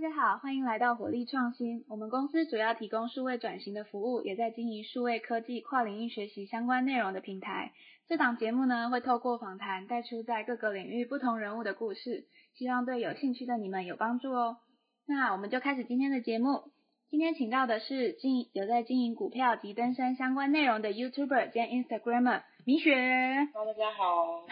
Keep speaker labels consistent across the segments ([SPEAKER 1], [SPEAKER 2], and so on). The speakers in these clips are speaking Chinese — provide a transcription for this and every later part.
[SPEAKER 1] 大家好，欢迎来到火力创新。我们公司主要提供数位转型的服务，也在经营数位科技跨领域学习相关内容的平台。这档节目呢，会透过访谈带出在各个领域不同人物的故事，希望对有兴趣的你们有帮助哦。那我们就开始今天的节目。今天请到的是经有在经营股票及登山相关内容的 YouTuber 兼 Instagramer 米雪。
[SPEAKER 2] Hello，大家好，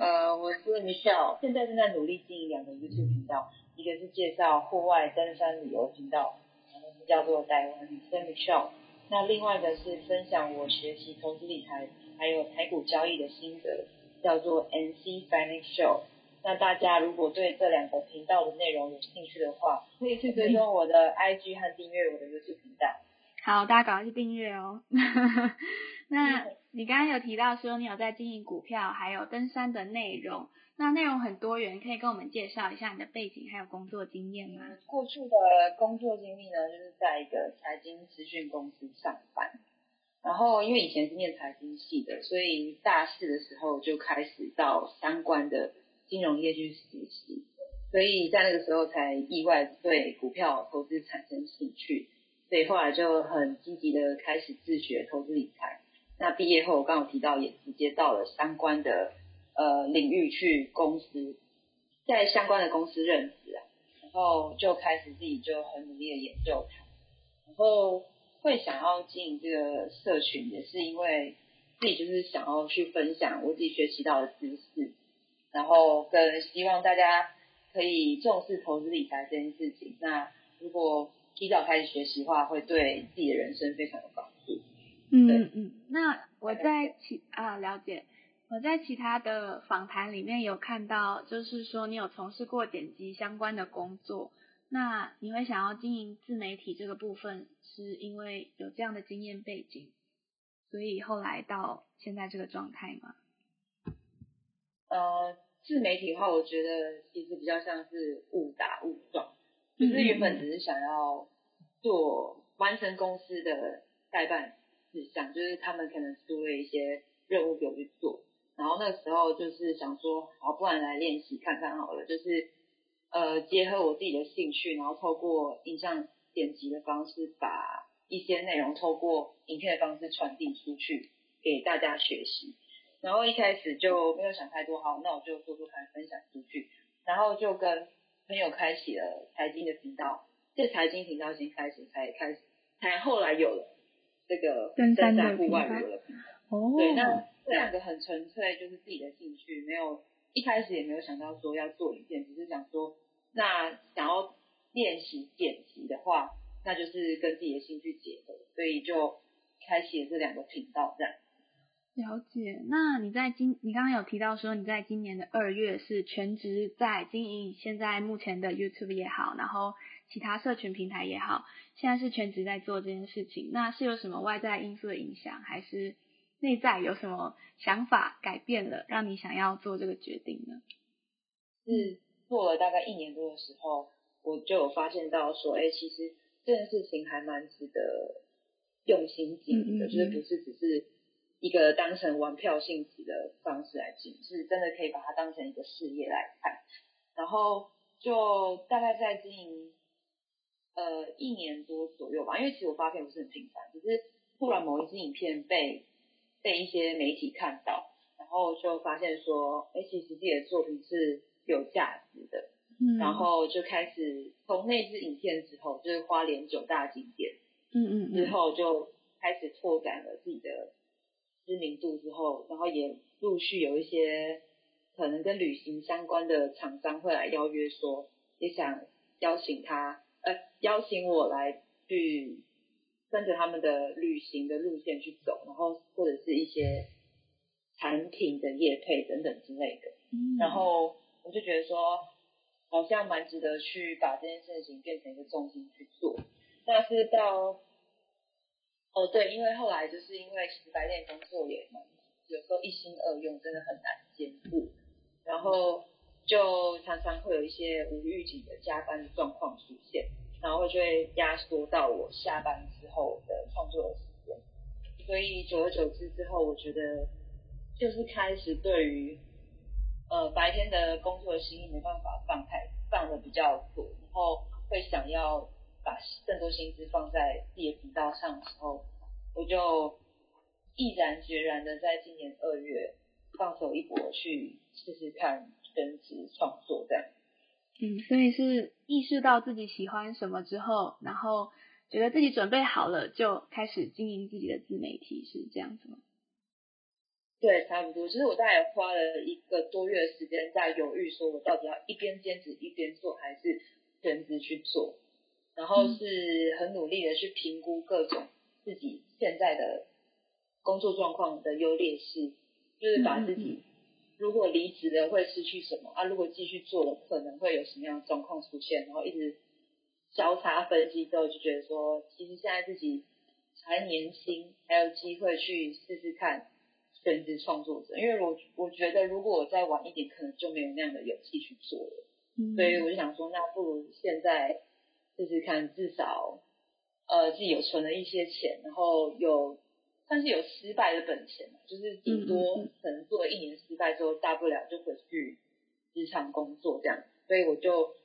[SPEAKER 2] 呃，我是 Michelle，现在正在努力经营两个 YouTube 频道，一个是介绍户外登山旅游频道，然后叫做台湾女生 Michelle，那另外一个是分享我学习投资理财还有台股交易的心得，叫做 NC Financial。那大家如果对这两个频道的内容有兴趣的话，可以去追踪我的 IG 和订阅我的 YouTube 频道。
[SPEAKER 1] 好，大家赶快去订阅哦。那你刚刚有提到说你有在经营股票还有登山的内容，那内容很多元，可以跟我们介绍一下你的背景还有工作经验吗？
[SPEAKER 2] 过去的工作经历呢，就是在一个财经资讯公司上班，然后因为以前是念财经系的，所以大四的时候就开始到相关的。金融业去实习，所以在那个时候才意外对股票投资产生兴趣，所以后来就很积极的开始自学投资理财。那毕业后我刚刚提到，也直接到了相关的呃领域去公司，在相关的公司任职啊，然后就开始自己就很努力的研究它，然后会想要经营这个社群，也是因为自己就是想要去分享我自己学习到的知识。然后跟希望大家可以重视投资理财这件事情。那如果提早开始学习的话，会对自己的人生非常有帮助。
[SPEAKER 1] 嗯嗯。那我在其啊了解，我在其他的访谈里面有看到，就是说你有从事过剪辑相关的工作。那你会想要经营自媒体这个部分，是因为有这样的经验背景，所以后来到现在这个状态吗？
[SPEAKER 2] 呃，自媒体的话，我觉得其实比较像是误打误撞，就是原本只是想要做完成公司的代办事项，就是他们可能出了一些任务给我去做，然后那时候就是想说，好，不然来练习看看好了，就是呃结合我自己的兴趣，然后透过影像剪辑的方式，把一些内容透过影片的方式传递出去给大家学习。然后一开始就没有想太多，好，那我就做做看，分享出去。然后就跟朋友开启了财经的频道，这财经频道先开始，才开始，才后来有了这个登山户外旅游的频道。哦，对，那这两个很纯粹，就是自己的兴趣，没有一开始也没有想到说要做影片，只是想说，那想要练习剪辑的话，那就是跟自己的兴趣结合，所以就开启了这两个频道这样。
[SPEAKER 1] 了解，那你在今你刚刚有提到说你在今年的二月是全职在经营现在目前的 YouTube 也好，然后其他社群平台也好，现在是全职在做这件事情。那是有什么外在因素的影响，还是内在有什么想法改变了，让你想要做这个决定呢？
[SPEAKER 2] 是做了大概一年多的时候，我就有发现到说，哎，其实这件事情还蛮值得用心经营的，就是不是只是。一个当成玩票性质的方式来经营，是真的可以把它当成一个事业来看。然后就大概在经营呃一年多左右吧，因为其实我发片不是很频繁，只是突然某一支影片被被一些媒体看到，然后就发现说，哎，其实自己的作品是有价值的。嗯。然后就开始从那支影片之后，就是花莲九大景点，嗯嗯，之后就开始拓展了自己的。知名度之后，然后也陆续有一些可能跟旅行相关的厂商会来邀约，说也想邀请他，呃，邀请我来去跟着他们的旅行的路线去走，然后或者是一些产品的业配等等之类的。嗯。然后我就觉得说，好像蛮值得去把这件事情变成一个重心去做。但是到。哦，对，因为后来就是因为其实白天工作也蛮，有时候一心二用真的很难兼顾，然后就常常会有一些无预警的加班状况出现，然后就会压缩到我下班之后的创作的时间，所以久而久之之后，我觉得就是开始对于呃白天的工作的心意没办法放太放的比较多，然后。会想要把更多心思放在自己的频道上的时候，我就毅然决然的在今年二月放手一搏，去试试看全职创作这样。
[SPEAKER 1] 嗯，所以是意识到自己喜欢什么之后，然后觉得自己准备好了，就开始经营自己的自媒体，是这样子吗？
[SPEAKER 2] 对，差不多。其实我大概花了一个多月的时间在犹豫，说我到底要一边兼职一边做，还是全职去做。然后是很努力的去评估各种自己现在的工作状况的优劣势，就是把自己。如果离职了会失去什么啊？如果继续做了可能会有什么样的状况出现？然后一直交叉分析之后，就觉得说，其实现在自己还年轻，还有机会去试试看全职创作者。因为我我觉得如果我再晚一点，可能就没有那样的勇气去做了。所以我就想说，那不如现在试试看，至少呃自己有存了一些钱，然后有。算是有失败的本钱就是顶多可能做了一年失败之后，大不了就回去职场工作这样，所以我就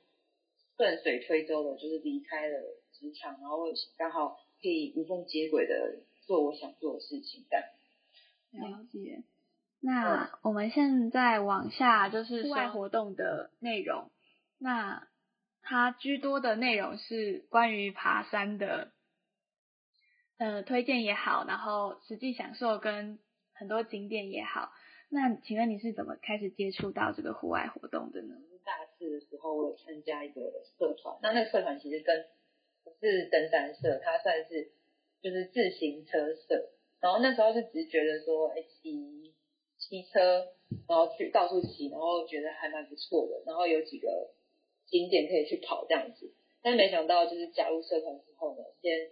[SPEAKER 2] 顺水推舟的，就是离开了职场，然后刚好可以无缝接轨的做我想做的事情这样。
[SPEAKER 1] 了解。那我们现在往下就是户外活动的内容，那它居多的内容是关于爬山的。呃，推荐也好，然后实际享受跟很多景点也好，那请问你是怎么开始接触到这个户外活动的呢？
[SPEAKER 2] 大四的时候，我有参加一个社团，那那个社团其实跟不是登山社，它算是就是自行车社。然后那时候是只是觉得说，哎，骑骑车，然后去到处骑，然后觉得还蛮不错的，然后有几个景点可以去跑这样子。但是没想到，就是加入社团之后呢，先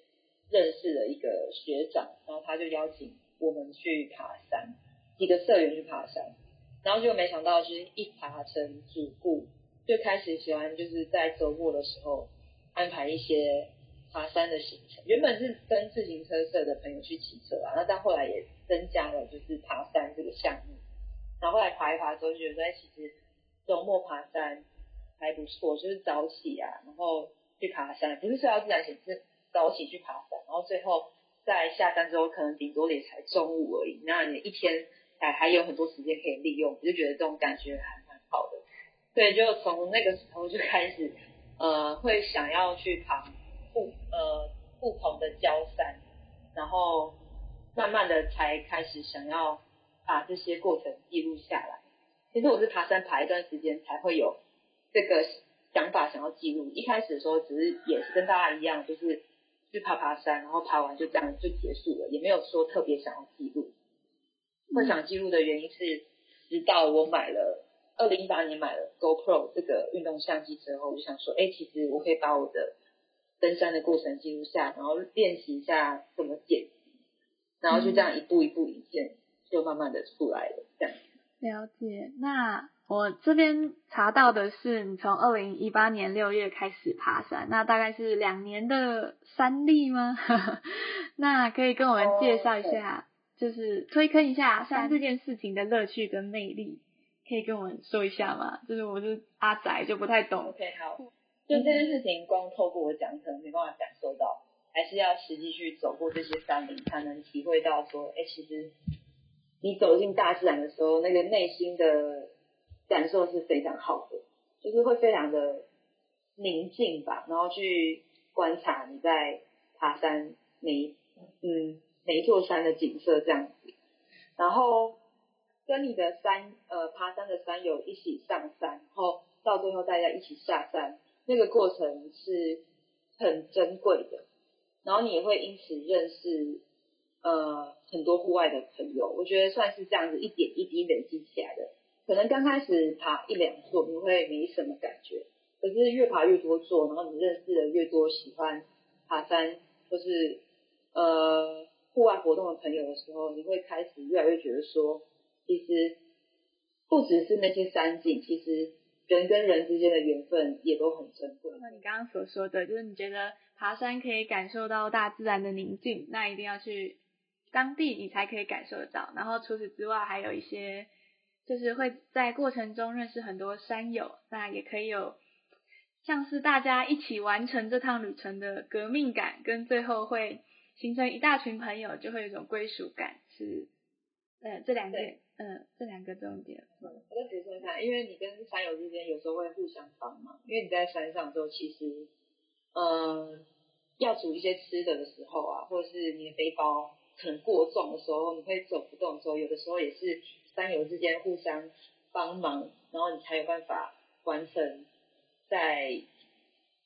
[SPEAKER 2] 认识了一个学长，然后他就邀请我们去爬山，几个社员去爬山，然后就没想到就是一爬成主顾，就开始喜欢就是在周末的时候安排一些爬山的行程。原本是跟自行车社的朋友去骑车啊，那但后来也增加了就是爬山这个项目。然后后来爬一爬之后就觉得，哎，其实周末爬山还不错，就是早起啊，然后去爬山，不是睡到自然醒，是。早起去爬山，然后最后在下单之后，可能顶多也才中午而已。那你一天还还有很多时间可以利用，我就觉得这种感觉还蛮好的。对就从那个时候就开始，呃，会想要去爬不呃不同的焦山，然后慢慢的才开始想要把这些过程记录下来。其实我是爬山爬一段时间才会有这个想法想要记录。一开始的时候只是也是跟大家一样，就是。去爬爬山，然后爬完就这样就结束了，也没有说特别想要记录。会想记录的原因是，直到我买了二零一八年买了 GoPro 这个运动相机之后，我就想说，哎，其实我可以把我的登山的过程记录下，然后练习一下怎么剪辑，然后就这样一步一步一件就慢慢的出来了，这样。
[SPEAKER 1] 了解，那。我这边查到的是，你从二零一八年六月开始爬山，那大概是两年的山历吗？那可以跟我们介绍一下，就是推坑一下山这件事情的乐趣跟魅力，可以跟我们说一下吗？就是我是阿仔，就不太懂。
[SPEAKER 2] OK，好，就这件事情，光透过我讲可能没办法感受到，还是要实际去走过这些山林，才能体会到说，哎，其实你走进大自然的时候，那个内心的。感受是非常好的，就是会非常的宁静吧，然后去观察你在爬山每嗯每一座山的景色这样子，然后跟你的山呃爬山的山友一起上山，然后到最后大家一起下山，那个过程是很珍贵的，然后你也会因此认识呃很多户外的朋友，我觉得算是这样子一点一滴累积起来的。可能刚开始爬一两座你会没什么感觉，可是越爬越多座，然后你认识的越多喜欢爬山或是呃户外活动的朋友的时候，你会开始越来越觉得说，其实不只是那些山景，其实人跟人之间的缘分也都很珍贵。
[SPEAKER 1] 那你刚刚所说的，就是你觉得爬山可以感受到大自然的宁静，那一定要去当地你才可以感受得到。然后除此之外，还有一些。就是会在过程中认识很多山友，那也可以有像是大家一起完成这趟旅程的革命感，跟最后会形成一大群朋友，就会有一种归属感，是呃这两点，嗯这两个重点。
[SPEAKER 2] 嗯，我再补充一下，因为你跟山友之间有时候会互相帮忙，因为你在山上的时候，其实嗯要煮一些吃的的时候啊，或者是你的背包可能过重的时候，你会走不动的时候，有的时候也是山友之间互相帮忙，然后你才有办法完成在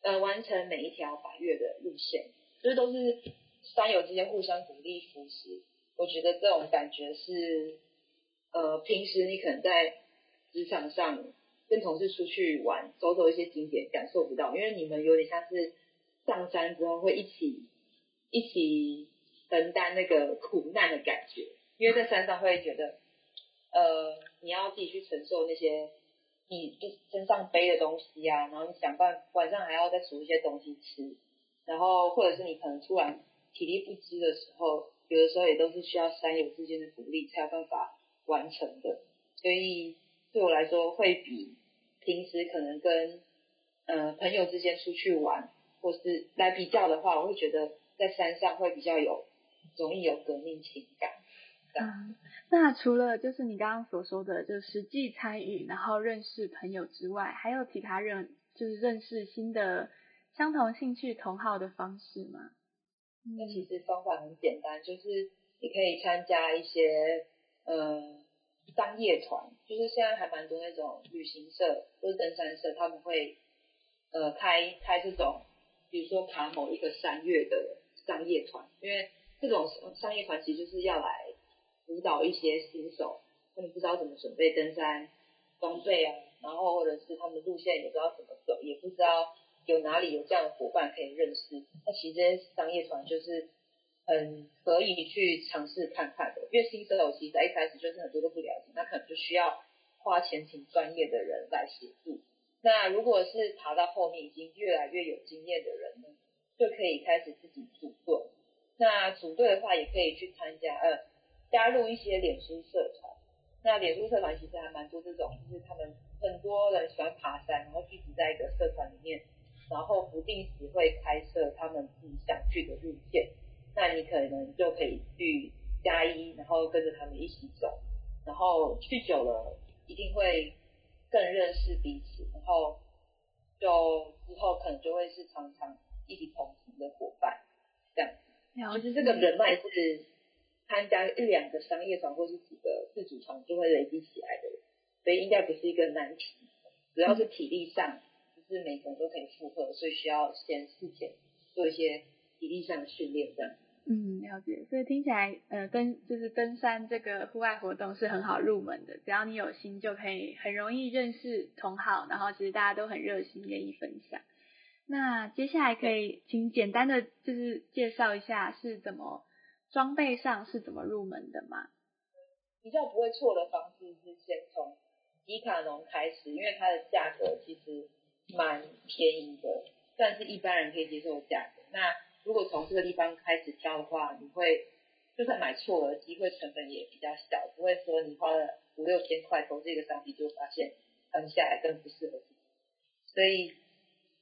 [SPEAKER 2] 呃完成每一条百越的路线，这都是山友之间互相鼓励扶持。我觉得这种感觉是呃平时你可能在职场上跟同事出去玩，走走一些景点感受不到，因为你们有点像是。上山之后会一起一起承担那个苦难的感觉，因为在山上会觉得，呃，你要自己去承受那些你身上背的东西啊，然后你想办晚上还要再煮一些东西吃，然后或者是你可能突然体力不支的时候，有的时候也都是需要山友之间的鼓励才有办法完成的，所以对我来说会比平时可能跟呃朋友之间出去玩。或是来比较的话，我会觉得在山上会比较有容易有革命情感。
[SPEAKER 1] 嗯，那除了就是你刚刚所说的，就实际参与然后认识朋友之外，还有其他认就是认识新的相同兴趣同好的方式吗？
[SPEAKER 2] 那其实方法很简单，就是你可以参加一些呃商业团，就是现在还蛮多那种旅行社或者登山社，他们会呃开开这种。比如说爬某一个山岳的商业团，因为这种商业团其实就是要来辅导一些新手，他们不知道怎么准备登山装备啊，然后或者是他们的路线也不知道怎么走，也不知道有哪里有这样的伙伴可以认识。那其实这些商业团就是很可以去尝试看看的，因为新手其实在一开始就是很多都不了解，那可能就需要花钱请专业的人来协助。那如果是爬到后面已经越来越有经验的人呢，就可以开始自己组队。那组队的话，也可以去参加呃加入一些脸书社团。那脸书社团其实还蛮多这种，就是他们很多人喜欢爬山，然后聚集在一个社团里面，然后不定时会开设他们自己想去的路线。那你可能就可以去加一，然后跟着他们一起走，然后去久了一定会。更认识彼此，然后就之后可能就会是常常一起同行的伙伴，这样。其实这个人脉是参加一两个商业团或是几个自主团就会累积起来的，所以应该不是一个难题。主要是体力上，不是每个人都可以负荷，所以需要先事前做一些体力上的训练，这样。
[SPEAKER 1] 嗯，了解。所以听起来，呃，登就是登山这个户外活动是很好入门的，只要你有心就可以很容易认识同好，然后其实大家都很热心，愿意分享。那接下来可以请简单的就是介绍一下是怎么装备上是怎么入门的吗？
[SPEAKER 2] 比较不会错的方式是先从迪卡侬开始，因为它的价格其实蛮便宜的，算是一般人可以接受的价格。那如果从这个地方开始挑的话，你会就算买错了，机会成本也比较小，不会说你花了五六千块投这个商品，就发现穿下来更不适合自己。所以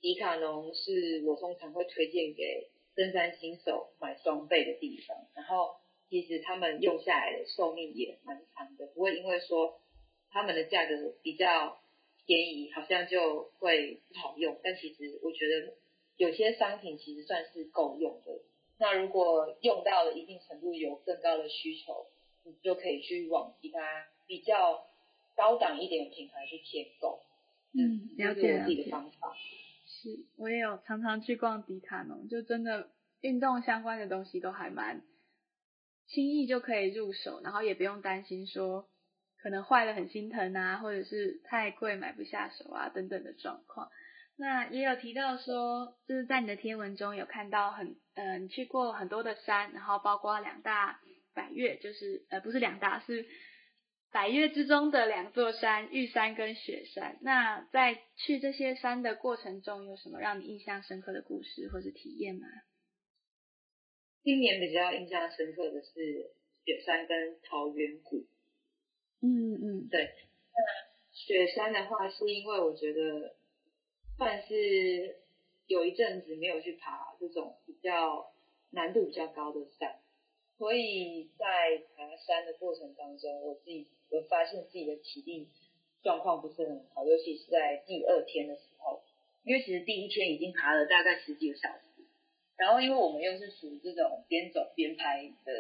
[SPEAKER 2] 迪卡侬是我通常会推荐给登山新手买装备的地方。然后其实他们用下来的寿命也蛮长的，不会因为说他们的价格比较便宜，好像就会不好用。但其实我觉得。有些商品其实算是够用的，那如果用到了一定程度有更高的需求，你就可以去往其他比较高档一点的品牌去添购。
[SPEAKER 1] 嗯，了解了解。
[SPEAKER 2] 方法
[SPEAKER 1] 我也有常常去逛迪卡侬，就真的运动相关的东西都还蛮轻易就可以入手，然后也不用担心说可能坏了很心疼啊，或者是太贵买不下手啊等等的状况。那也有提到说，就是在你的天文中有看到很，呃，你去过很多的山，然后包括两大百越，就是呃不是两大，是百越之中的两座山，玉山跟雪山。那在去这些山的过程中，有什么让你印象深刻的故事或是体验吗？
[SPEAKER 2] 今年比较印象深刻的是雪山跟桃源谷。
[SPEAKER 1] 嗯嗯，
[SPEAKER 2] 对。那雪山的话，是因为我觉得。算是有一阵子没有去爬这种比较难度比较高的山，所以在爬山的过程当中，我自己我发现自己的体力状况不是很好，尤其是在第二天的时候，因为其实第一天已经爬了大概十几个小时。然后，因为我们又是属于这种边走边拍的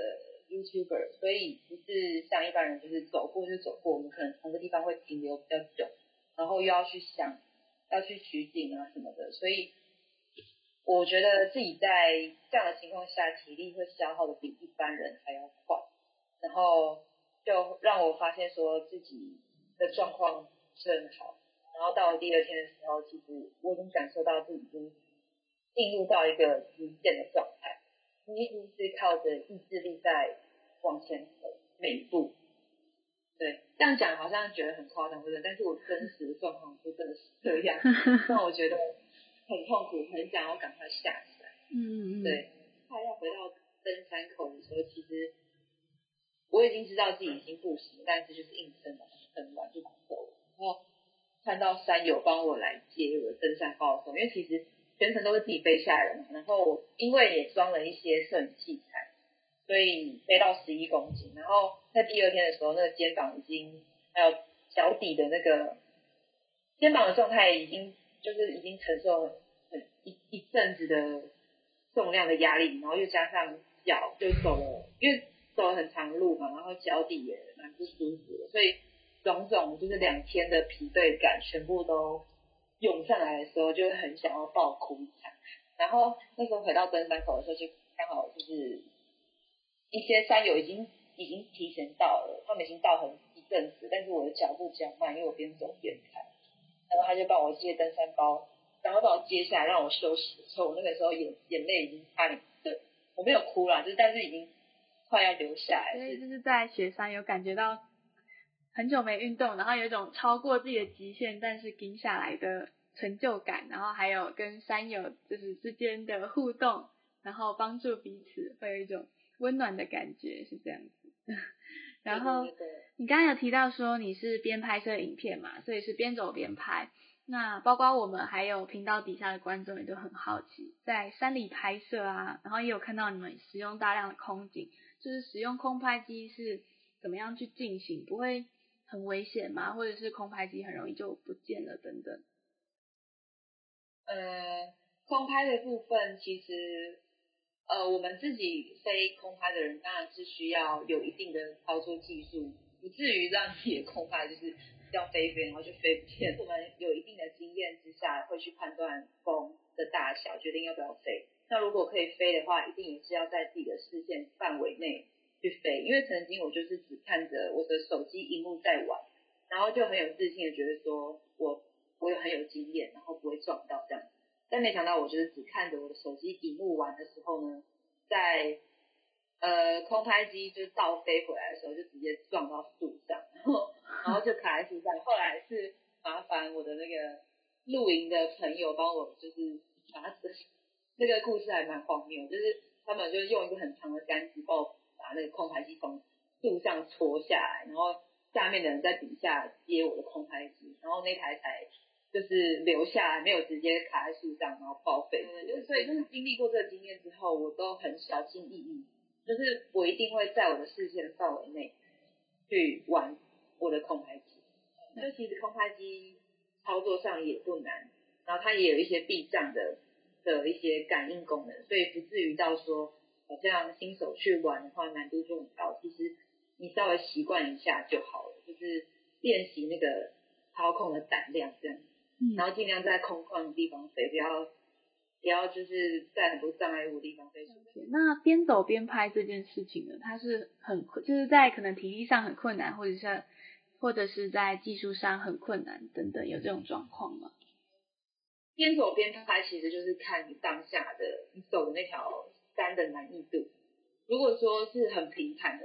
[SPEAKER 2] YouTuber，所以不是像一般人就是走过就走过，我们可能同个地方会停留比较久，然后又要去想要去取景啊什么的，所以我觉得自己在这样的情况下，体力会消耗的比一般人还要快，然后就让我发现说自己的状况是很好，然后到了第二天的时候，其实我已经感受到自己已经。进入到一个极限的状态，你一直是靠着意志力在往前走每一步。对，这样讲好像觉得很夸张，对不对？但是我真实的状况就真的是这样，让我觉得很痛苦，很想要赶快下山。
[SPEAKER 1] 嗯嗯
[SPEAKER 2] 对，快要回到登山口的时候，其实我已经知道自己已经不行，但是就是硬撑了，很晚就走了。然后看到山友帮我来接我的登山包的时候，因为其实。全程都是自己背下来的嘛，然后因为也装了一些摄影器材，所以背到十一公斤。然后在第二天的时候，那个肩膀已经还有脚底的那个肩膀的状态，已经就是已经承受很一一阵子的重量的压力，然后又加上脚就走了，因为走了很长路嘛，然后脚底也蛮不舒服的，所以种种就是两天的疲惫感全部都。涌上来的时候，就很想要爆哭一场。然后那时候回到登山口的时候，就刚好就是一些山友已经已经提前到了，他们已经到很一阵子，但是我的脚步比较慢，因为我边走边看。然后他就帮我接登山包，然后把我接下来让我休息。所以我那个时候眼眼泪已经差点，就我没有哭啦，就是但是已经快要流下来。
[SPEAKER 1] 所以就是在雪山有感觉到。很久没运动，然后有一种超过自己的极限，但是顶下来的成就感，然后还有跟山友就是之间的互动，然后帮助彼此，会有一种温暖的感觉，是这样子。然后你刚刚有提到说你是边拍摄影片嘛，所以是边走边拍。那包括我们还有频道底下的观众也都很好奇，在山里拍摄啊，然后也有看到你们使用大量的空景，就是使用空拍机是怎么样去进行，不会。很危险吗？或者是空拍机很容易就不见了等等？
[SPEAKER 2] 呃，空拍的部分其实，呃，我们自己飞空拍的人当然是需要有一定的操作技术，不至于让自己的空拍就是要飞飞然后就飞不见。我们有一定的经验之下，会去判断风的大小，决定要不要飞。那如果可以飞的话，一定也是要在自己的视线范围内。去飞，因为曾经我就是只看着我的手机荧幕在玩，然后就很有自信的觉得说我我有很有经验，然后不会撞到这样子。但没想到我就是只看着我的手机荧幕玩的时候呢，在呃空拍机就是倒飞回来的时候，就直接撞到树上，然后然后就卡在树上。后来是麻烦我的那个露营的朋友帮我就是把它这个故事还蛮荒谬，就是他们就是用一个很长的杆子把我。把那个空拍机从树上戳下来，然后下面的人在底下接我的空拍机，然后那台才就是留下来，没有直接卡在树上，然后报废。所以就是经历过这个经验之后，我都很小心翼翼，就是我一定会在我的视线范围内去玩我的空拍机。就其实空拍机操作上也不难，然后它也有一些避障的的一些感应功能，所以不至于到说。好像新手去玩的话，难度就很高。其实你稍微习惯一下就好了，就是练习那个操控的胆量这样。嗯。然后尽量在空旷的地方飞，不要不要就是在很多障碍物的地方飞。
[SPEAKER 1] 那边走边拍这件事情呢，它是很就是在可能体力上很困难，或者是或者是在技术上很困难等等，有这种状况吗？
[SPEAKER 2] 边走边拍其实就是看你当下的你走的那条。山的难易度，如果说是很平坦的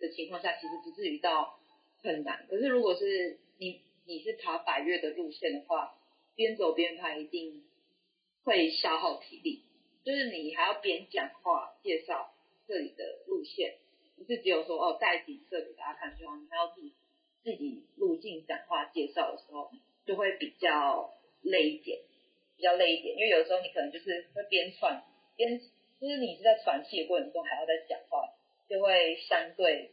[SPEAKER 2] 的情况下，其实不至于到很难。可是如果是你你是爬百越的路线的话，边走边拍一定会消耗体力，就是你还要边讲话介绍这里的路线，不是只有说哦带景色给大家看就好，你还要自己自己路径讲话介绍的时候就会比较累一点。比较累一点，因为有的时候你可能就是会边喘边，就是你是在喘气的过程中还要在讲话，就会相对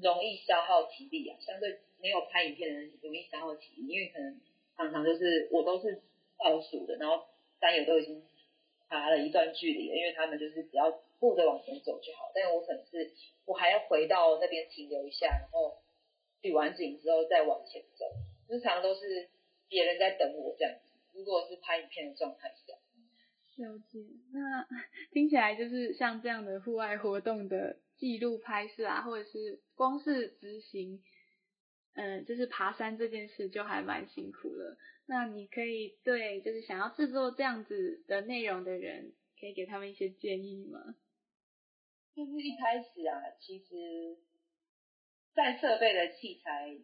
[SPEAKER 2] 容易消耗体力啊。相对没有拍影片的人容易消耗体力，因为可能常常就是我都是倒数的，然后山友都已经爬了一段距离了，因为他们就是只要步着往前走就好，但我可能是我还要回到那边停留一下，然后取完景之后再往前走，日常都是别人在等我这样子。如果是拍影片的状态下，
[SPEAKER 1] 了解。那听起来就是像这样的户外活动的记录拍摄啊，或者是光是执行，嗯，就是爬山这件事就还蛮辛苦了。那你可以对就是想要制作这样子的内容的人，可以给他们一些建议吗？
[SPEAKER 2] 就是一开始啊，其实，在设备的器材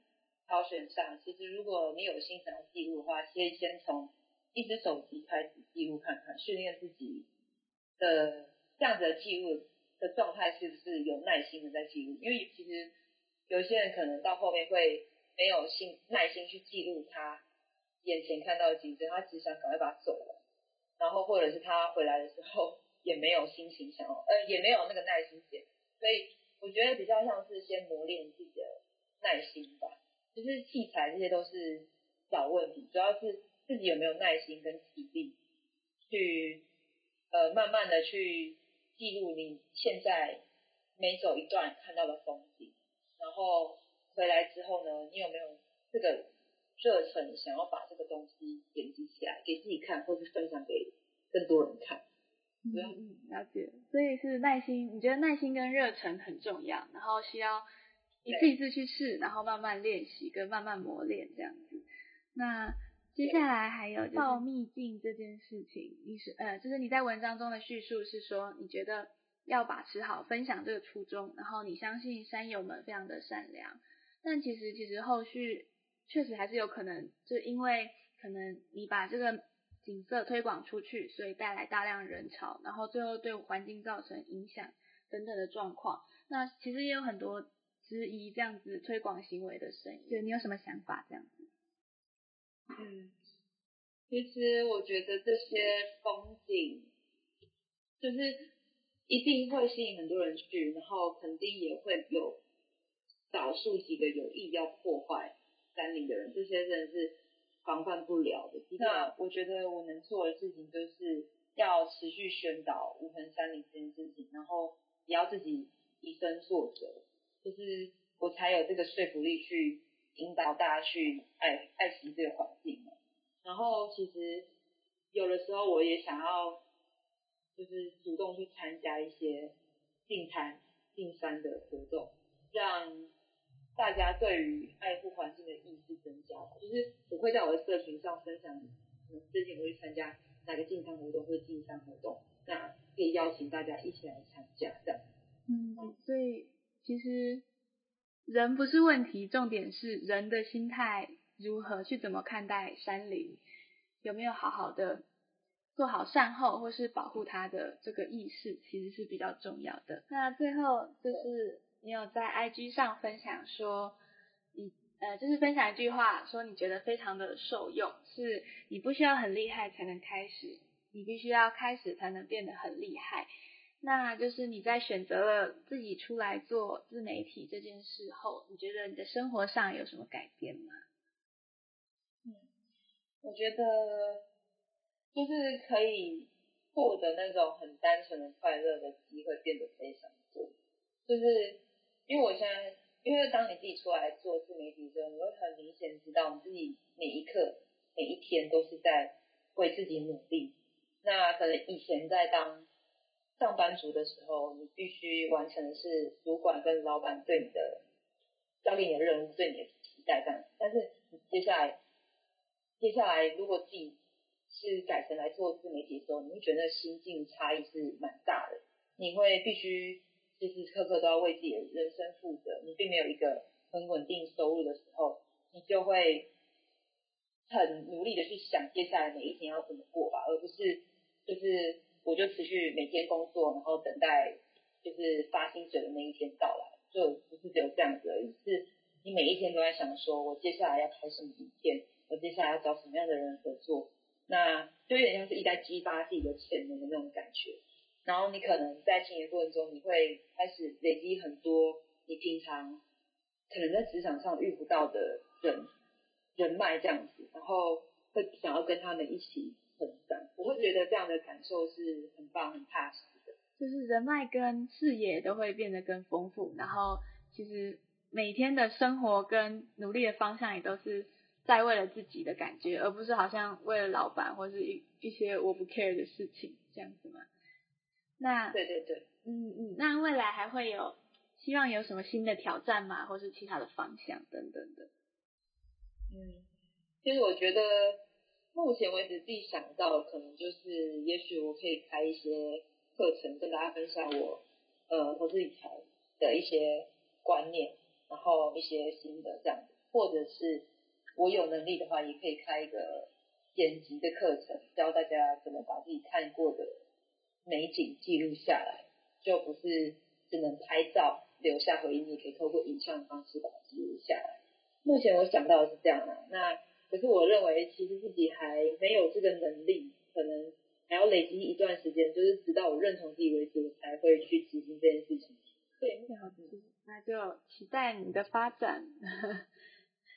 [SPEAKER 2] 挑选上，其实如果你有心想要记录的话，可以先从一只手机开始记录看看，训练自己的这样子的记录的状态是不是有耐心的在记录？因为其实有些人可能到后面会没有心耐心去记录他眼前看到的景色，他只想赶快把它走了，然后或者是他回来的时候 也没有心情想要，呃，也没有那个耐心写，所以我觉得比较像是先磨练自己的耐心吧。就是器材这些都是小问题，主要是。自己有没有耐心跟体力，去呃慢慢的去记录你现在每走一段看到的风景，然后回来之后呢，你有没有这个热忱想要把这个东西点击起来给自己看，或是分享给更多人看？
[SPEAKER 1] 嗯嗯，了解。所以是耐心，你觉得耐心跟热忱很重要，然后需要一次一次去试，然后慢慢练习跟慢慢磨练这样子。那。接下来还有报秘境这件事情，你是呃，就是你在文章中的叙述是说，你觉得要把持好分享这个初衷，然后你相信山友们非常的善良，但其实其实后续确实还是有可能，就因为可能你把这个景色推广出去，所以带来大量人潮，然后最后对环境造成影响等等的状况，那其实也有很多质疑这样子推广行为的声音，就你有什么想法这样子？
[SPEAKER 2] 嗯，其实我觉得这些风景，就是一定会吸引很多人去，然后肯定也会有少数几个有意要破坏山林的人，这些真的是防范不了的。那我觉得我能做的事情，就是要持续宣导无痕山林这件事情，然后也要自己以身作则，就是我才有这个说服力去。引导大家去爱爱惜这个环境，然后其实有的时候我也想要，就是主动去参加一些进山进山的活动，让大家对于爱护环境的意识增加。就是我会在我的社群上分享，最近我会参加哪个进山活动或者进山活动，那可以邀请大家一起来参加这样。
[SPEAKER 1] 嗯，所以其实。人不是问题，重点是人的心态如何去怎么看待山林，有没有好好的做好善后或是保护他的这个意识，其实是比较重要的。那最后就是你有在 IG 上分享说，你呃就是分享一句话，说你觉得非常的受用，是你不需要很厉害才能开始，你必须要开始才能变得很厉害。那就是你在选择了自己出来做自媒体这件事后，你觉得你的生活上有什么改变吗？
[SPEAKER 2] 嗯，我觉得就是可以获得那种很单纯的快乐的机会变得非常多。就是因为我现在，因为当你自己出来做自媒体的时候，你会很明显知道你自己每一刻、每一天都是在为自己努力。那可能以前在当上班族的时候，你必须完成的是主管跟老板对你的交给你的任务，对你的期待这样。但是接下来，接下来如果自己是改成来做自媒体的时候，你会觉得心境差异是蛮大的。你会必须时时刻刻都要为自己的人生负责。你并没有一个很稳定收入的时候，你就会很努力的去想接下来每一天要怎么过吧，而不是就是。我就持续每天工作，然后等待就是发薪水的那一天到来，就不是只有这样子而已，是你每一天都在想说，我接下来要开什么影片，我接下来要找什么样的人合作，那就有点像是一在激发自己的潜能的那种感觉。然后你可能在经营过程中，你会开始累积很多你平常可能在职场上遇不到的人人脉这样子，然后会想要跟他们一起成长。我会觉得这样的感受是很棒、很踏实的，
[SPEAKER 1] 就是人脉跟视野都会变得更丰富，然后其实每天的生活跟努力的方向也都是在为了自己的感觉，而不是好像为了老板或是一一些我不 care 的事情这样子嘛。那
[SPEAKER 2] 对对对，
[SPEAKER 1] 嗯嗯，那未来还会有希望有什么新的挑战吗？或是其他的方向等等的？
[SPEAKER 2] 嗯，其实我觉得目前为止自己想到可能就是，也许我可以开一些课程跟大家分享我呃投资理财的一些观念，然后一些新的这样子，或者是我有能力的话，也可以开一个剪辑的课程，教大家怎么把自己看过的。美景记录下来，就不是只能拍照留下回忆，你可以透过影像的方式把它记录下来。目前我想到的是这样啊，那可是我认为其实自己还没有这个能力，可能还要累积一段时间，就是直到我认同自己为止，我才会去执行这件事情。
[SPEAKER 1] 对，那就期待你的发展。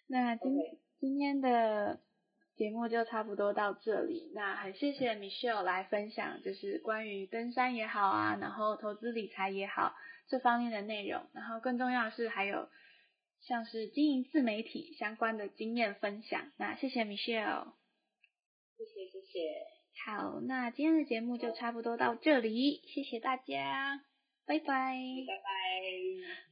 [SPEAKER 1] 那今今天的。节目就差不多到这里，那很谢谢 Michelle 来分享，就是关于登山也好啊，然后投资理财也好这方面的内容，然后更重要的是还有像是经营自媒体相关的经验分享。那谢谢 Michelle，
[SPEAKER 2] 谢谢谢谢。
[SPEAKER 1] 好，那今天的节目就差不多到这里，谢谢大家，拜拜，
[SPEAKER 2] 拜拜。